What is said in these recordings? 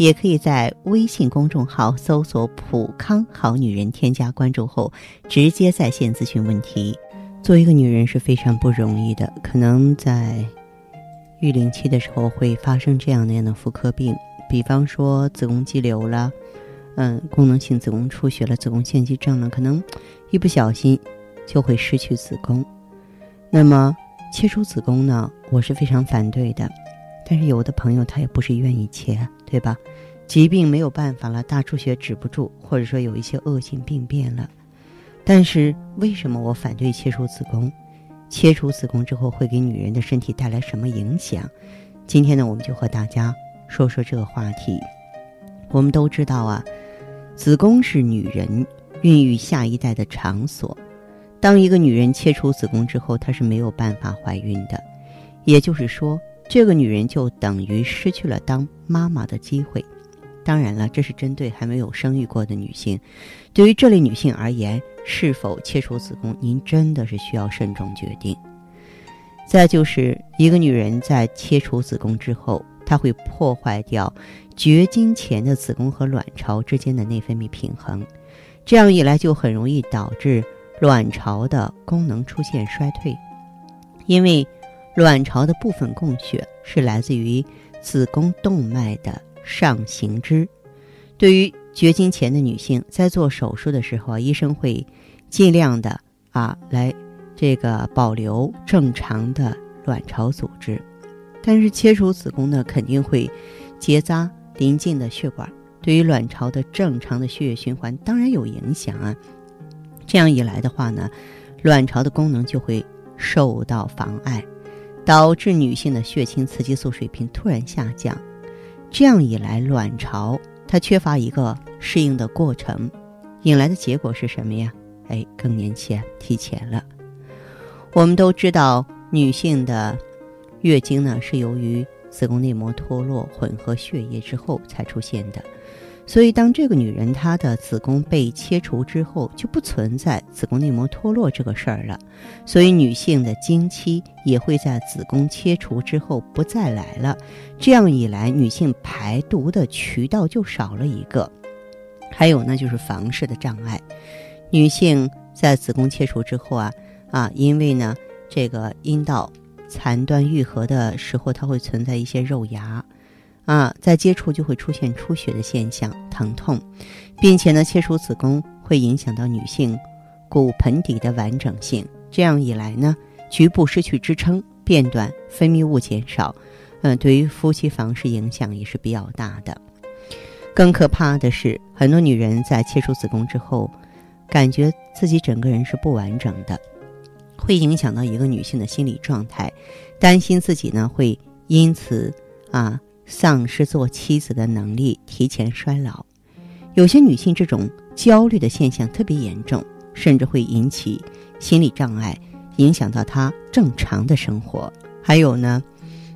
也可以在微信公众号搜索“普康好女人”，添加关注后，直接在线咨询问题。做一个女人是非常不容易的，可能在育龄期的时候会发生这样那样的妇科病，比方说子宫肌瘤了，嗯，功能性子宫出血了，子宫腺肌症了，可能一不小心就会失去子宫。那么切除子宫呢，我是非常反对的。但是有的朋友他也不是愿意切，对吧？疾病没有办法了，大出血止不住，或者说有一些恶性病变了。但是为什么我反对切除子宫？切除子宫之后会给女人的身体带来什么影响？今天呢，我们就和大家说说这个话题。我们都知道啊，子宫是女人孕育下一代的场所。当一个女人切除子宫之后，她是没有办法怀孕的，也就是说。这个女人就等于失去了当妈妈的机会。当然了，这是针对还没有生育过的女性。对于这类女性而言，是否切除子宫，您真的是需要慎重决定。再就是一个女人在切除子宫之后，她会破坏掉绝经前的子宫和卵巢之间的内分泌平衡，这样一来就很容易导致卵巢的功能出现衰退，因为。卵巢的部分供血是来自于子宫动脉的上行支。对于绝经前的女性，在做手术的时候啊，医生会尽量的啊来这个保留正常的卵巢组织。但是切除子宫呢，肯定会结扎临近的血管，对于卵巢的正常的血液循环当然有影响啊。这样一来的话呢，卵巢的功能就会受到妨碍。导致女性的血清雌激素水平突然下降，这样一来，卵巢它缺乏一个适应的过程，引来的结果是什么呀？哎，更年期啊提前了。我们都知道，女性的月经呢是由于子宫内膜脱落、混合血液之后才出现的。所以，当这个女人她的子宫被切除之后，就不存在子宫内膜脱落这个事儿了。所以，女性的经期也会在子宫切除之后不再来了。这样一来，女性排毒的渠道就少了一个。还有呢，就是房事的障碍。女性在子宫切除之后啊啊，因为呢这个阴道残端愈合的时候，它会存在一些肉芽。啊，在接触就会出现出血的现象，疼痛，并且呢，切除子宫会影响到女性骨盆底的完整性。这样一来呢，局部失去支撑，变短，分泌物减少，嗯，对于夫妻房事影响也是比较大的。更可怕的是，很多女人在切除子宫之后，感觉自己整个人是不完整的，会影响到一个女性的心理状态，担心自己呢会因此啊。丧失做妻子的能力，提前衰老。有些女性这种焦虑的现象特别严重，甚至会引起心理障碍，影响到她正常的生活。还有呢，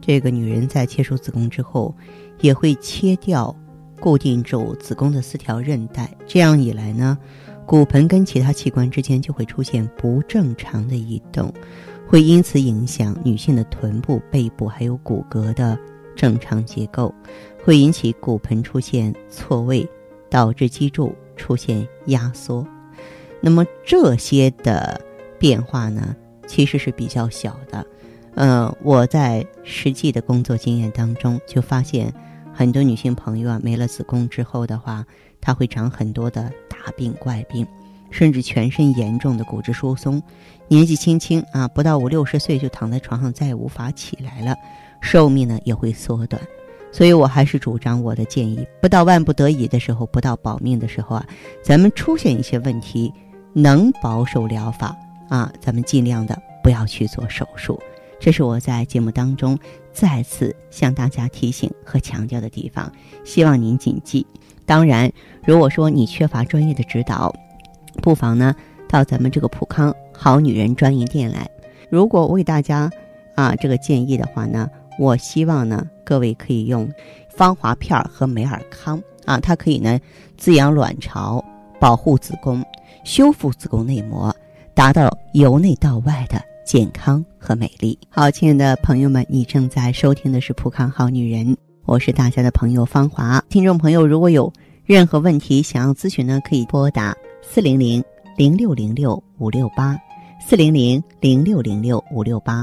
这个女人在切除子宫之后，也会切掉固定住子宫的四条韧带。这样一来呢，骨盆跟其他器官之间就会出现不正常的移动，会因此影响女性的臀部、背部还有骨骼的。正常结构会引起骨盆出现错位，导致脊柱出现压缩。那么这些的变化呢，其实是比较小的。嗯，我在实际的工作经验当中就发现，很多女性朋友啊，没了子宫之后的话，她会长很多的大病怪病，甚至全身严重的骨质疏松，年纪轻轻啊，不到五六十岁就躺在床上再也无法起来了。寿命呢也会缩短，所以我还是主张我的建议：不到万不得已的时候，不到保命的时候啊，咱们出现一些问题，能保守疗法啊，咱们尽量的不要去做手术。这是我在节目当中再次向大家提醒和强调的地方，希望您谨记。当然，如果说你缺乏专业的指导，不妨呢到咱们这个普康好女人专营店来。如果我给大家啊这个建议的话呢，我希望呢各位可以用芳华片和美尔康啊，它可以呢滋养卵巢、保护子宫、修复子宫内膜，达到由内到外的健康和美丽。好，亲爱的朋友们，你正在收听的是《普康好女人》，我是大家的朋友芳华。听众朋友，如果有任何问题想要咨询呢，可以拨打四零零零六零六五六八。四零零零六零六五六八，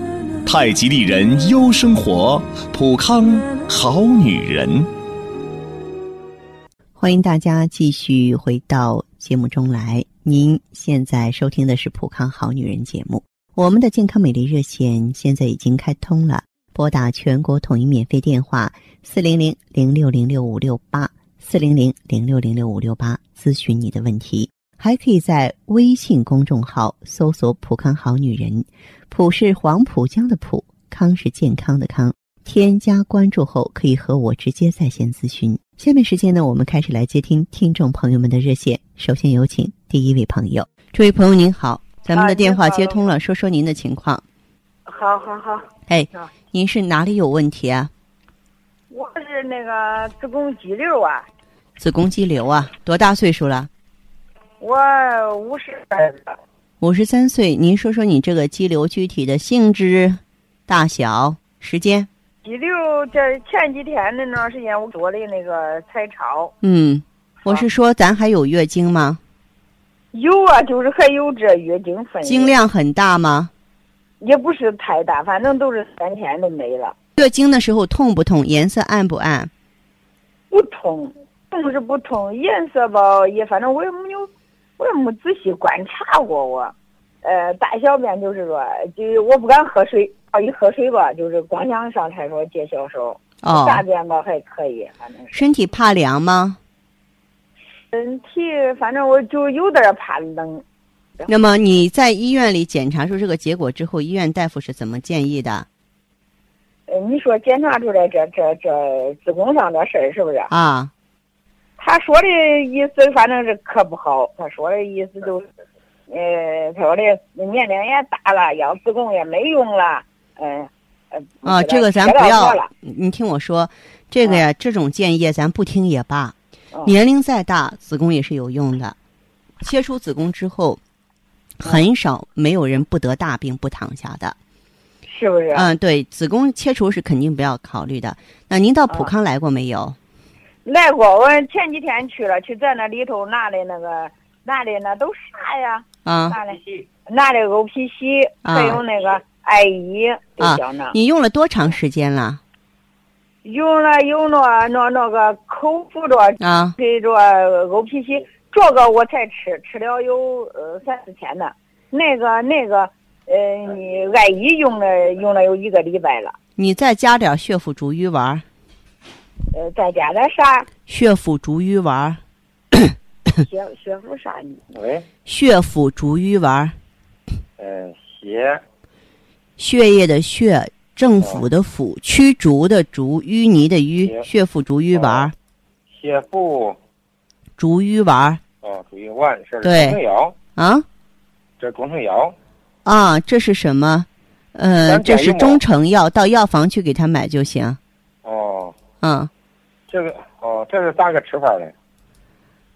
太极丽人优生活，普康好女人。欢迎大家继续回到节目中来。您现在收听的是《普康好女人》节目。我们的健康美丽热线现在已经开通了，拨打全国统一免费电话四零零零六零六五六八四零零零六零六五六八咨询你的问题。还可以在微信公众号搜索“普康好女人”，普是黄浦江的浦，康是健康的康。添加关注后，可以和我直接在线咨询。下面时间呢，我们开始来接听听众朋友们的热线。首先有请第一位朋友，这位朋友您好，咱们的电话接通了，说说您的情况。好好好。哎，您是哪里有问题啊？我是那个子宫肌瘤啊。子宫肌瘤啊，多大岁数了？我五十三五十三岁，您说说你这个肌瘤具体的性质、大小、时间？肌瘤这前几天那段时间我做的那个彩超。嗯，我是说咱还有月经吗？有啊，就是还有这月经分。经量很大吗？也不是太大，反正都是三天都没了。月经的时候痛不痛？颜色暗不暗？不痛，痛是不痛，颜色吧也反正我也没有。我也没仔细观察过我，呃，大小便就是说，就我不敢喝水，一喝水吧，就是光想上厕所解小手。哦。大便吧还可以，反正是。身体怕凉吗？身体反正我就有点怕冷。那么你在医院里检查出这个结果之后，医院大夫是怎么建议的？呃，你说检查出来这这这子宫上的事儿是不是？啊。他说的意思反正是可不好，他说的意思就是，呃，他说的年龄也大了，要子宫也没用了，嗯，啊，这个咱不要，你听我说，这个呀，这种建议咱不听也罢。年龄再大，子宫也是有用的。切除子宫之后，很少没有人不得大病不躺下的，是不是？嗯，对，子宫切除是肯定不要考虑的。那您到普康来过没有？来过，我前几天去了，去在那里头拿的那个拿的那都啥呀？啊，拿的拿的欧皮洗，还有那个艾依，都叫那。你用了多长时间了？用了有那那那个口服着啊，给着欧皮洗，这个我才吃，吃了有呃三四天呢。那个那个呃，你艾依用了用了有一个礼拜了。你再加点血府逐瘀丸。呃，再加点啥？血府逐瘀丸。血血府啥？喂。血府逐瘀丸。呃，血。血液的血，政府的府，驱逐的逐，淤泥的淤，血府逐瘀丸。血府。逐瘀丸。哦，逐瘀丸是中成药。啊。这中成药。啊，这是什么？呃，这是中成药，到药房去给他买就行。哦。嗯。这个哦，这是咋个吃法嘞？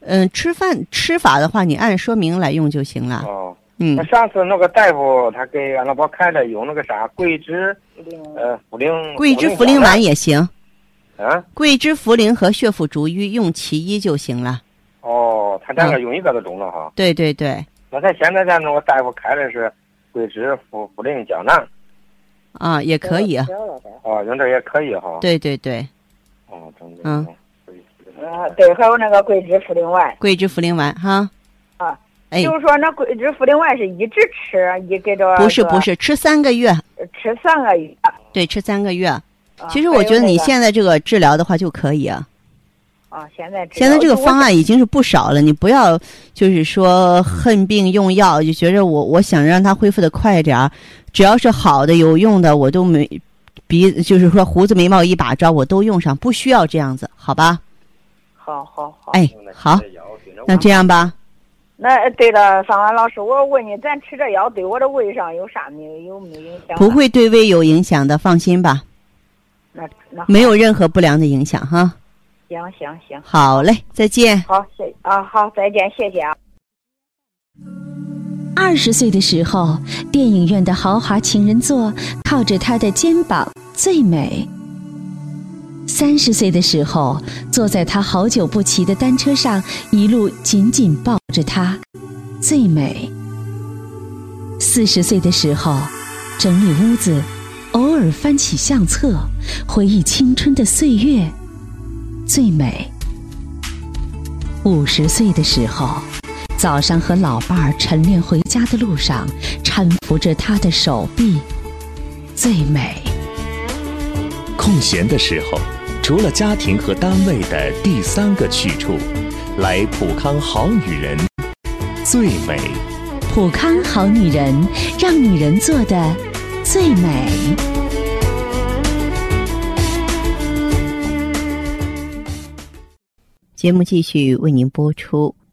嗯，吃饭吃法的话，你按说明来用就行了。哦，嗯那上次那个大夫他给俺老婆开的有那个啥桂枝呃茯苓桂枝茯苓丸也行，啊桂枝茯苓和血府逐瘀用其一就行了。哦，他两个嗯用一个都中了哈。对对对，那他现在咱那个大夫开的是桂枝茯茯苓胶囊，啊，也可以啊。哦，用这也可以哈。对对对，啊，对，还有那个桂枝茯苓丸，桂枝茯苓丸哈。啊。哎，就是说那桂枝茯苓丸是一直吃，一给着不是不是，吃三个月，吃三个月。对，吃三个月。啊其实我觉得你现在这个治疗的话就可以啊。啊，现在知现在这个方案已经是不少了，你不要就是说恨病用药，就觉着我我想让它恢复的快一点儿，只要是好的有用的我都没鼻就是说胡子眉毛一把抓我都用上，不需要这样子，好吧？好好好。哎，好，那这样吧，那对了，方安老师，我问你，咱吃这药对我的胃上有啥没有有没有影响？不。会对胃有影响的，放心吧，那那没有任何不良的影响哈。行行行，好嘞，再见。好谢啊，好再见，谢谢啊。二十岁的时候，电影院的豪华情人座靠着他的肩膀最美；三十岁的时候，坐在他好久不骑的单车上，一路紧紧抱着他，最美；四十岁的时候，整理屋子，偶尔翻起相册，回忆青春的岁月，最美；五十岁的时候。早上和老伴儿晨练回家的路上，搀扶着他的手臂，最美。空闲的时候，除了家庭和单位的第三个去处，来普康好女人最美。普康好女人，让女人做的最美。节目继续为您播出。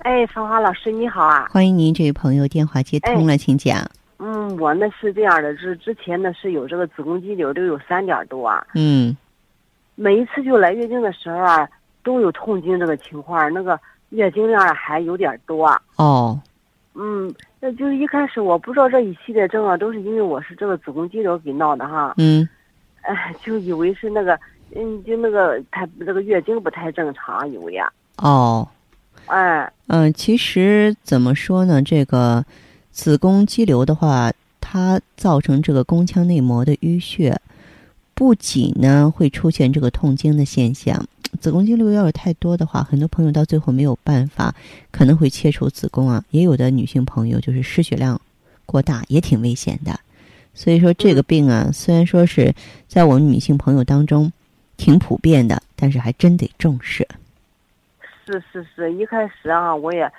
哎，芳华老师你好啊！欢迎您，这位朋友电话接通了，请讲。嗯，我呢是这样的，是之前呢是有这个子宫肌瘤，都有三点多啊。嗯。每一次就来月经的时候啊，都有痛经这个情况，那个月经量还有点多。哦。嗯，那就是一开始我不知道这一系列症啊，都是因为我是这个子宫肌瘤给闹的哈。嗯。哎，就以为是那个，嗯，就那个太这个月经不太正常，以为呀。哦。哎。嗯，其实怎么说呢？这个子宫肌瘤的话，它造成这个宫腔内膜的淤血，不仅呢会出现这个痛经的现象。子宫肌瘤要是太多的话，很多朋友到最后没有办法，可能会切除子宫啊。也有的女性朋友就是失血量过大，也挺危险的。所以说这个病啊，虽然说是在我们女性朋友当中挺普遍的，但是还真得重视。是是是，一开始啊，我也，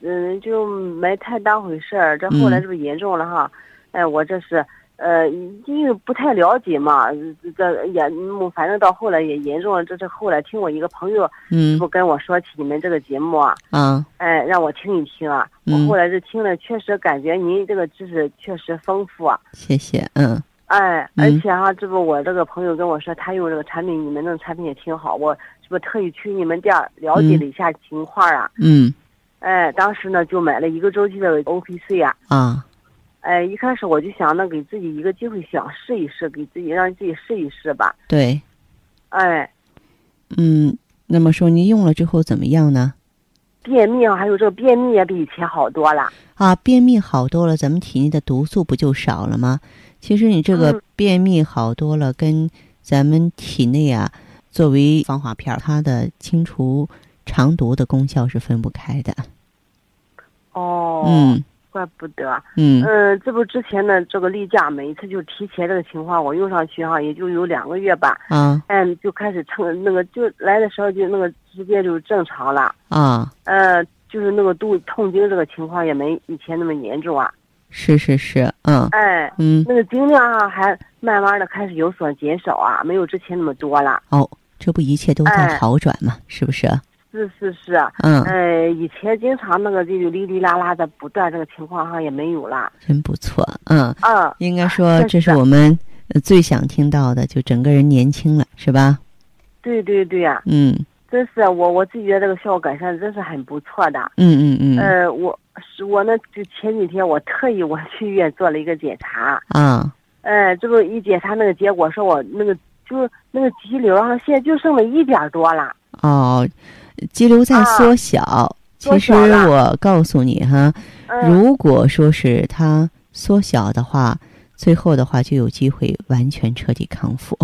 嗯，就没太当回事儿。这后来这不严重了哈，哎，我这是，呃，因为不太了解嘛，这也，反正到后来也严重了。这这后来听我一个朋友，嗯，不跟我说起你们这个节目啊，嗯，哎，让我听一听啊。我后来是听了，确实感觉您这个知识确实丰富啊。谢谢，嗯。哎，而且哈，这不我这个朋友跟我说，他用这个产品，你们那个产品也挺好，我这不特意去你们店了解了一下情况啊。嗯。哎，当时呢就买了一个周期的 O P C 啊。啊。哎，一开始我就想呢，给自己一个机会，想试一试，给自己让自己试一试吧。对。哎。嗯，那么说您用了之后怎么样呢？便秘啊，还有这个便秘也比以前好多了。啊，便秘好多了，咱们体内的毒素不就少了吗？其实你这个便秘好多了，跟咱们体内啊，作为防滑片，它的清除肠毒的功效是分不开的。哦，嗯，怪不得，嗯。嗯，这不之前呢这个例假，每一次就提前这个情况，我用上去哈，也就有两个月吧，啊，嗯，就开始称那个，就来的时候就那个直接就正常了，啊，呃，就是那个肚痛经这个情况也没以前那么严重啊。是是是，嗯，哎，嗯，那个经量啊还慢慢的开始有所减少啊，没有之前那么多了。哦，这不一切都在哎好转嘛，是不是？是是是，嗯，呃，以前经常那个就就哩哩啦啦的不断，这个情况哈也没有了。真不错，嗯，嗯，应该说这是我们呃最想听到的，就整个人年轻了，是吧？对对对呀、嗯真是我我自己觉得这个效果改善真是很不错的。嗯嗯嗯，呃，我是我呢，就前几天我特意我 去医院做了一个检查，啊，呃，这个一检查那个结果说我那个就那个肌瘤上现在就剩了一点多了。哦，肌瘤在缩小。啊其实我告诉你哈，嗯，如果说是它缩小的话，最后的话就有机会完全彻底康复。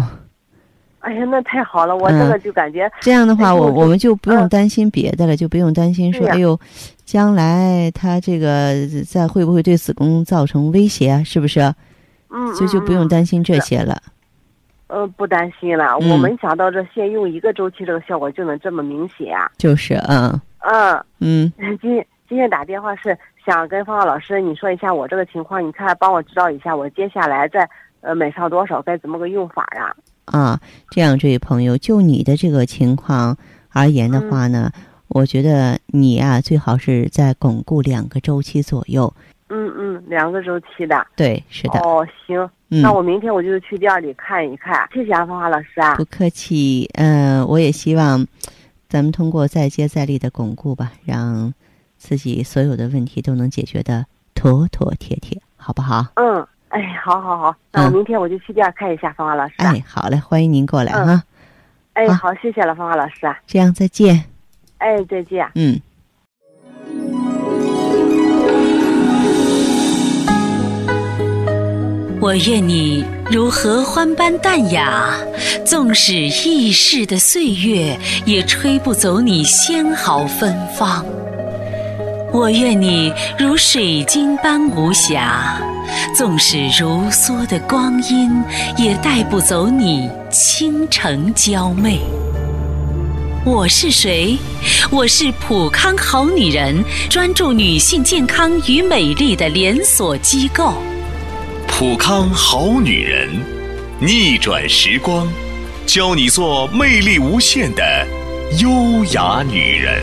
哎呀，那太好了，我嗯这个就感觉，这样的话，我哎我我们就不用嗯担心别的了，就不用担心说，哎呦，将来他这个在会不会对子宫造成威胁啊？是不是？嗯，就就不用嗯。担心这些了。呃，不担心了，嗯我没想到这先用一个周期，这个效果就能这么明显啊！就是，嗯嗯，嗯，今今天打电话是想跟芳芳老师你说一下我这个情况，你看帮我指导一下，我接下来再呃买上多少，该怎么个用法啊？啊，这样，这位朋友，就你的这个情况而言的话呢，我觉得你啊，最好是在巩固两个周期左右。嗯嗯，两个周期的。对，是的，哦，行，嗯那，我明天我就去店里看一看。谢谢啊，芳华老师啊不。客气。嗯、我也希望咱们通过再接再厉的巩固吧，让自己所有的问题都能解决的妥妥帖帖，好不好？嗯，哎，好好好，那我嗯明天我就去店看一下芳华老师啊。哎，好嘞，欢迎您过来嗯哈。哎，好好，谢谢了，芳华老师啊。这样再见。哎，再见。嗯。我愿你如合欢般淡雅，纵使易逝的岁月，也吹不走你纤毫芬芳。我愿你如水晶般无瑕，纵使如梭的光阴，也带不走你倾城娇媚。我是谁？我是普康好女人，专注女性健康与美丽的连锁机构。普康好女人，逆转时光，教你做魅力无限的优雅女人。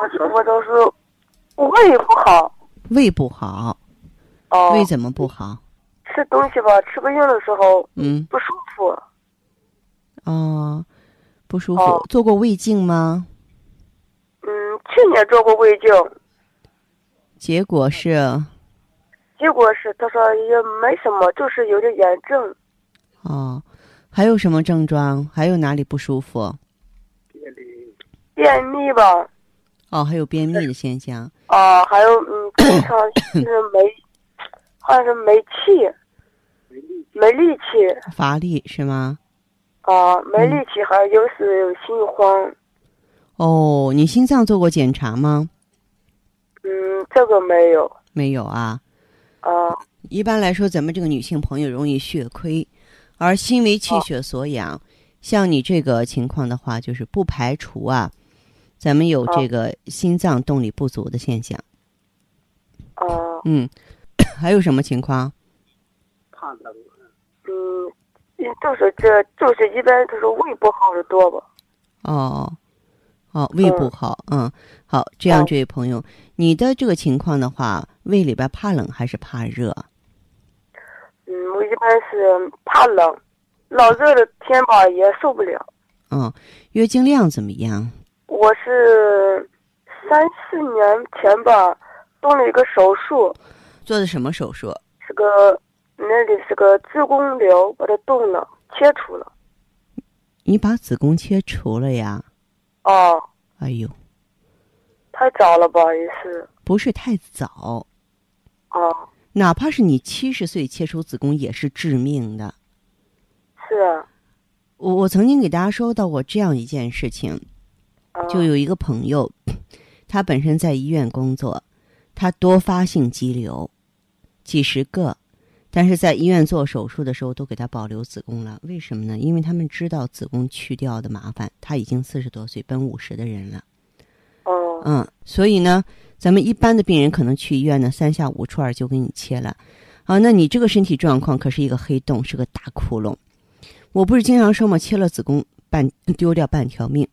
嗯，我都是胃不好，胃不好，哦，胃怎么不好？吃东西吧，吃不硬的时候嗯，不舒服，哦，不舒服。哦做过胃镜吗？嗯，去年做过胃镜，结果是结果是他说也没什么，就是有点炎症，哦，还有什么症状？还有哪里不舒服？便秘吧，哦，还有便秘的现象。啊，还有嗯，经常就是没，好像是没气，没力气，乏力是吗？啊，没力气，还有时有心慌，哦，你心脏做过检查吗？嗯，这个没有，没有啊。啊，一般来说，咱们这个女性朋友容易血亏，而心为气血所养。像你这个情况的话，就是不排除啊，咱们有这个心脏动力不足的现象。啊，嗯，还有什么情况？怕冷嗯，就是这就是一般就是胃不好的多吧。哦，哦，胃不嗯好，嗯，好，这样，哦这位朋友，你的这个情况的话，胃里边怕冷还是怕热？嗯，我一般是怕冷，老热的天吧也受不了。嗯，月经量怎么样？我是三四年前吧动了一个手术，做的什么手术？是个那里是个子宫瘤，把它动了，切除了。你把子宫切除了呀？哦，哎呦，太早了吧，也是。不是太早，哦，哪怕是你七十岁切除子宫也是致命的。是啊。我我曾经给大家说到过这样一件事情，啊就有一个朋友，他本身在医院工作，他多发性肌瘤，几十个，但是在医院做手术的时候都给他保留子宫了。为什么呢？因为他们知道子宫去掉的麻烦。他已经四十多岁，奔五十的人了，哦，嗯，所以呢，咱们一般的病人可能去医院呢，三下五除二就给你切了，啊，那你这个身体状况可是一个黑洞，是个大窟窿。我不是经常说嘛，切了子宫半丢掉半条命，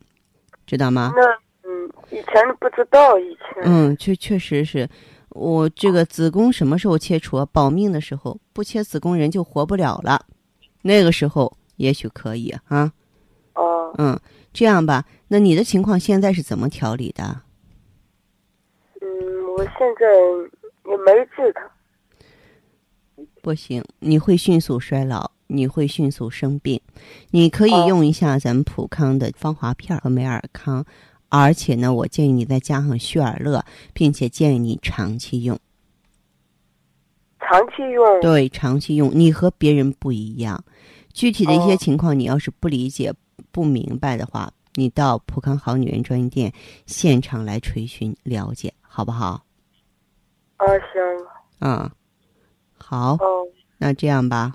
知道吗？那嗯，以前不知道，以前。嗯，确确实是，我这个子宫什么时候切除啊？保命的时候，不切子宫人就活不了了，那个时候也许可以啊。哦，嗯，这样吧，那你的情况现在是怎么调理的？嗯，我现在也没治它。不行，你会迅速衰老，你会迅速生病。你可以哦用一下咱们普康的芳华片和美尔康，而且呢，我建议你再加上旭尔乐，并且建议你长期用。长期用。对，长期用，你和别人不一样。具体的一些哦情况，你要是不理解、不明白的话，你到普康好女人专营店现场来垂询了解，好不好？啊，行。嗯，好，哦那这样吧，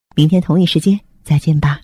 明天同一时间再见吧。